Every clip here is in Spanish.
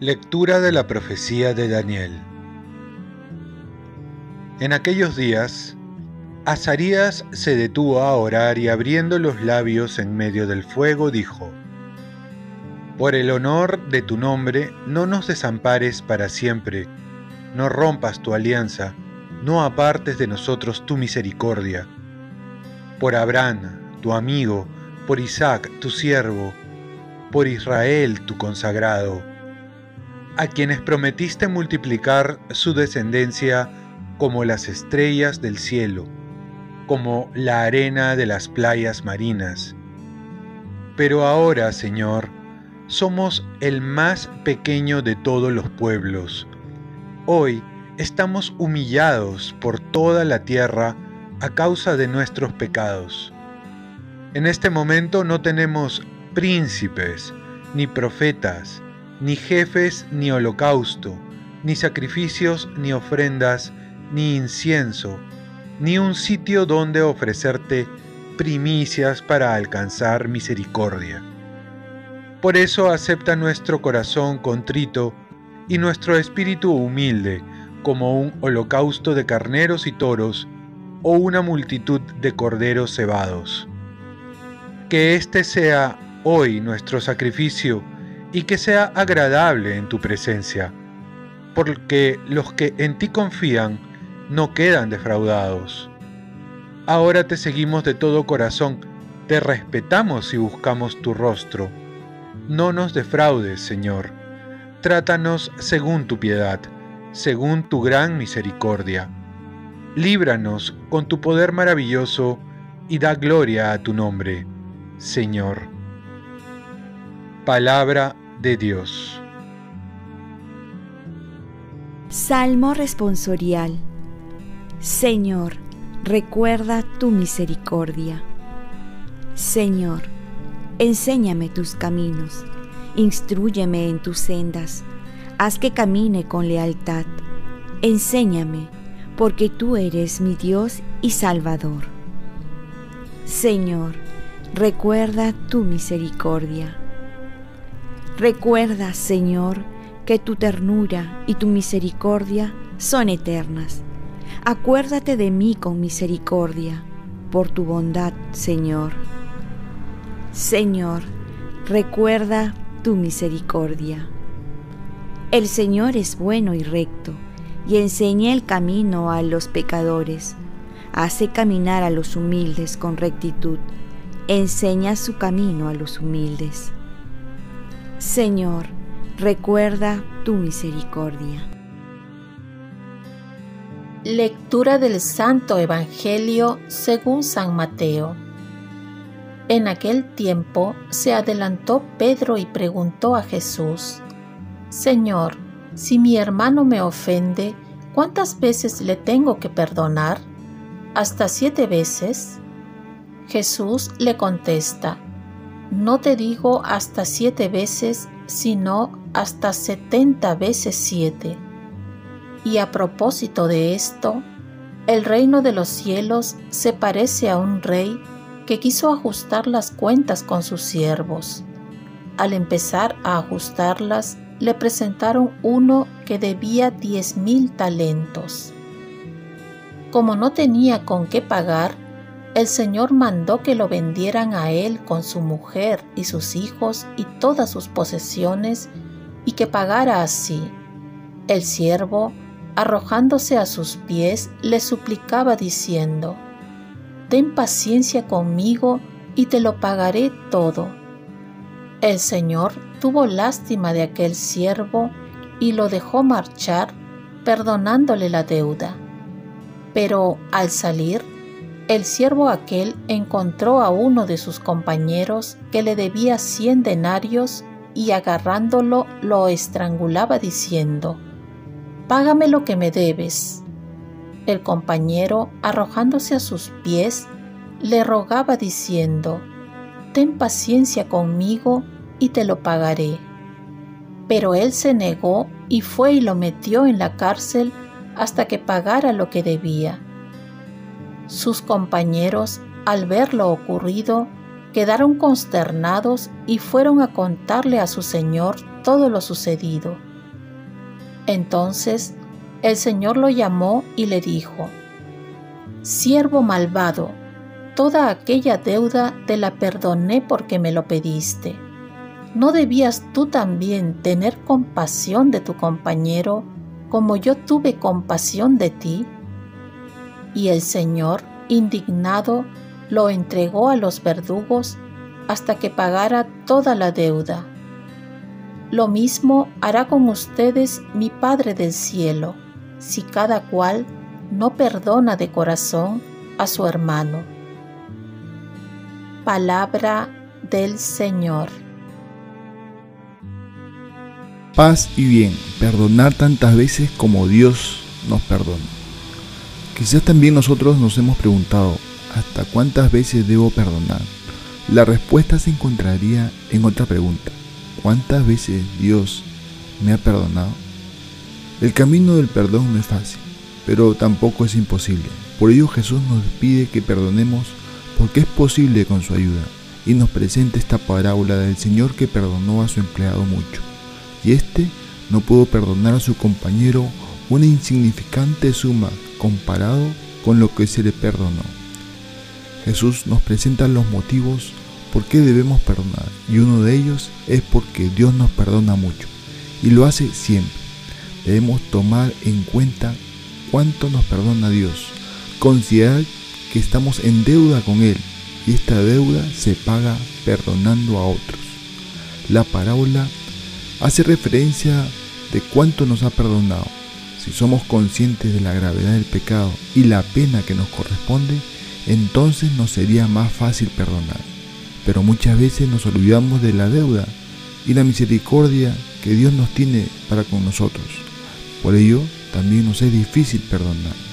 Lectura de la profecía de Daniel. En aquellos días, Azarías se detuvo a orar y abriendo los labios en medio del fuego dijo, Por el honor de tu nombre, no nos desampares para siempre, no rompas tu alianza, no apartes de nosotros tu misericordia. Por Abraham, tu amigo, por Isaac, tu siervo, por Israel, tu consagrado, a quienes prometiste multiplicar su descendencia como las estrellas del cielo, como la arena de las playas marinas. Pero ahora, Señor, somos el más pequeño de todos los pueblos. Hoy estamos humillados por toda la tierra a causa de nuestros pecados. En este momento no tenemos príncipes, ni profetas, ni jefes, ni holocausto, ni sacrificios, ni ofrendas, ni incienso, ni un sitio donde ofrecerte primicias para alcanzar misericordia. Por eso acepta nuestro corazón contrito y nuestro espíritu humilde como un holocausto de carneros y toros o una multitud de corderos cebados. Que este sea hoy nuestro sacrificio y que sea agradable en tu presencia, porque los que en ti confían no quedan defraudados. Ahora te seguimos de todo corazón, te respetamos y buscamos tu rostro. No nos defraudes, Señor. Trátanos según tu piedad, según tu gran misericordia. Líbranos con tu poder maravilloso y da gloria a tu nombre, Señor. Palabra de Dios. Salmo responsorial. Señor, recuerda tu misericordia. Señor, enséñame tus caminos, instruyeme en tus sendas, haz que camine con lealtad. Enséñame, porque tú eres mi Dios y Salvador. Señor, recuerda tu misericordia. Recuerda, Señor, que tu ternura y tu misericordia son eternas. Acuérdate de mí con misericordia, por tu bondad, Señor. Señor, recuerda tu misericordia. El Señor es bueno y recto, y enseña el camino a los pecadores. Hace caminar a los humildes con rectitud. Enseña su camino a los humildes. Señor, recuerda tu misericordia. Lectura del Santo Evangelio según San Mateo. En aquel tiempo se adelantó Pedro y preguntó a Jesús, Señor, si mi hermano me ofende, ¿cuántas veces le tengo que perdonar? ¿Hasta siete veces? Jesús le contesta, no te digo hasta siete veces, sino hasta setenta veces siete. Y a propósito de esto, el reino de los cielos se parece a un rey que quiso ajustar las cuentas con sus siervos. Al empezar a ajustarlas, le presentaron uno que debía diez mil talentos. Como no tenía con qué pagar, el Señor mandó que lo vendieran a él con su mujer y sus hijos y todas sus posesiones y que pagara así. El siervo, arrojándose a sus pies, le suplicaba diciendo, Ten paciencia conmigo y te lo pagaré todo. El Señor tuvo lástima de aquel siervo y lo dejó marchar, perdonándole la deuda. Pero al salir, el siervo aquel encontró a uno de sus compañeros que le debía cien denarios y agarrándolo lo estrangulaba diciendo, Págame lo que me debes. El compañero, arrojándose a sus pies, le rogaba diciendo, Ten paciencia conmigo y te lo pagaré. Pero él se negó y fue y lo metió en la cárcel hasta que pagara lo que debía Sus compañeros, al ver lo ocurrido, quedaron consternados y fueron a contarle a su señor todo lo sucedido. Entonces el Señor lo llamó y le dijo, Siervo malvado, toda aquella deuda te la perdoné porque me lo pediste. ¿No debías tú también tener compasión de tu compañero como yo tuve compasión de ti? Y el Señor, indignado, lo entregó a los verdugos hasta que pagara toda la deuda. Lo mismo hará con ustedes mi Padre del cielo, si cada cual no perdona de corazón a su hermano. Palabra del Señor. Paz y bien, perdonar tantas veces como Dios nos perdona. Quizás también nosotros nos hemos preguntado, ¿hasta cuántas veces debo perdonar? La respuesta se encontraría en otra pregunta. ¿Cuántas veces Dios me ha perdonado? El camino del perdón no es fácil, pero tampoco es imposible. Por ello Jesús nos pide que perdonemos porque es posible con su ayuda y nos presenta esta parábola del Señor que perdonó a su empleado mucho y éste no pudo perdonar a su compañero una insignificante suma comparado con lo que se le perdonó. Jesús nos presenta los motivos por qué debemos perdonar y uno de ellos es porque Dios nos perdona mucho y lo hace siempre. Debemos tomar en cuenta cuánto nos perdona Dios, considerar que estamos en deuda con Él y esta deuda se paga perdonando a otros. La parábola hace referencia de cuánto nos ha perdonado. Si somos conscientes de la gravedad del pecado y la pena que nos corresponde, entonces nos sería más fácil perdonar. Pero muchas veces nos olvidamos de la deuda y la misericordia que Dios nos tiene para con nosotros. Por ello, también nos es difícil perdonar.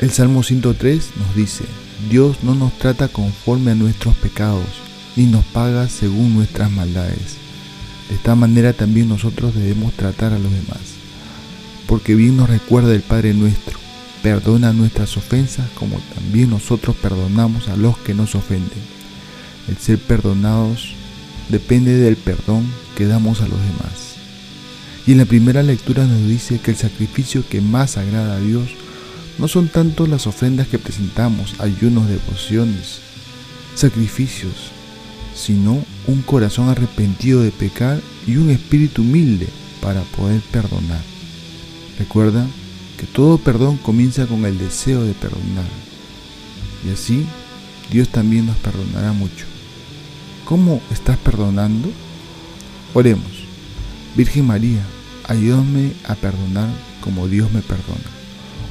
El Salmo 103 nos dice, Dios no nos trata conforme a nuestros pecados, ni nos paga según nuestras maldades. De esta manera también nosotros debemos tratar a los demás, porque bien nos recuerda el Padre nuestro, perdona nuestras ofensas como también nosotros perdonamos a los que nos ofenden. El ser perdonados depende del perdón que damos a los demás. Y en la primera lectura nos dice que el sacrificio que más agrada a Dios no son tanto las ofrendas que presentamos, ayunos, devociones, sacrificios, sino un corazón arrepentido de pecar y un espíritu humilde para poder perdonar. Recuerda que todo perdón comienza con el deseo de perdonar. Y así Dios también nos perdonará mucho. ¿Cómo estás perdonando? Oremos. Virgen María, ayúdame a perdonar como Dios me perdona.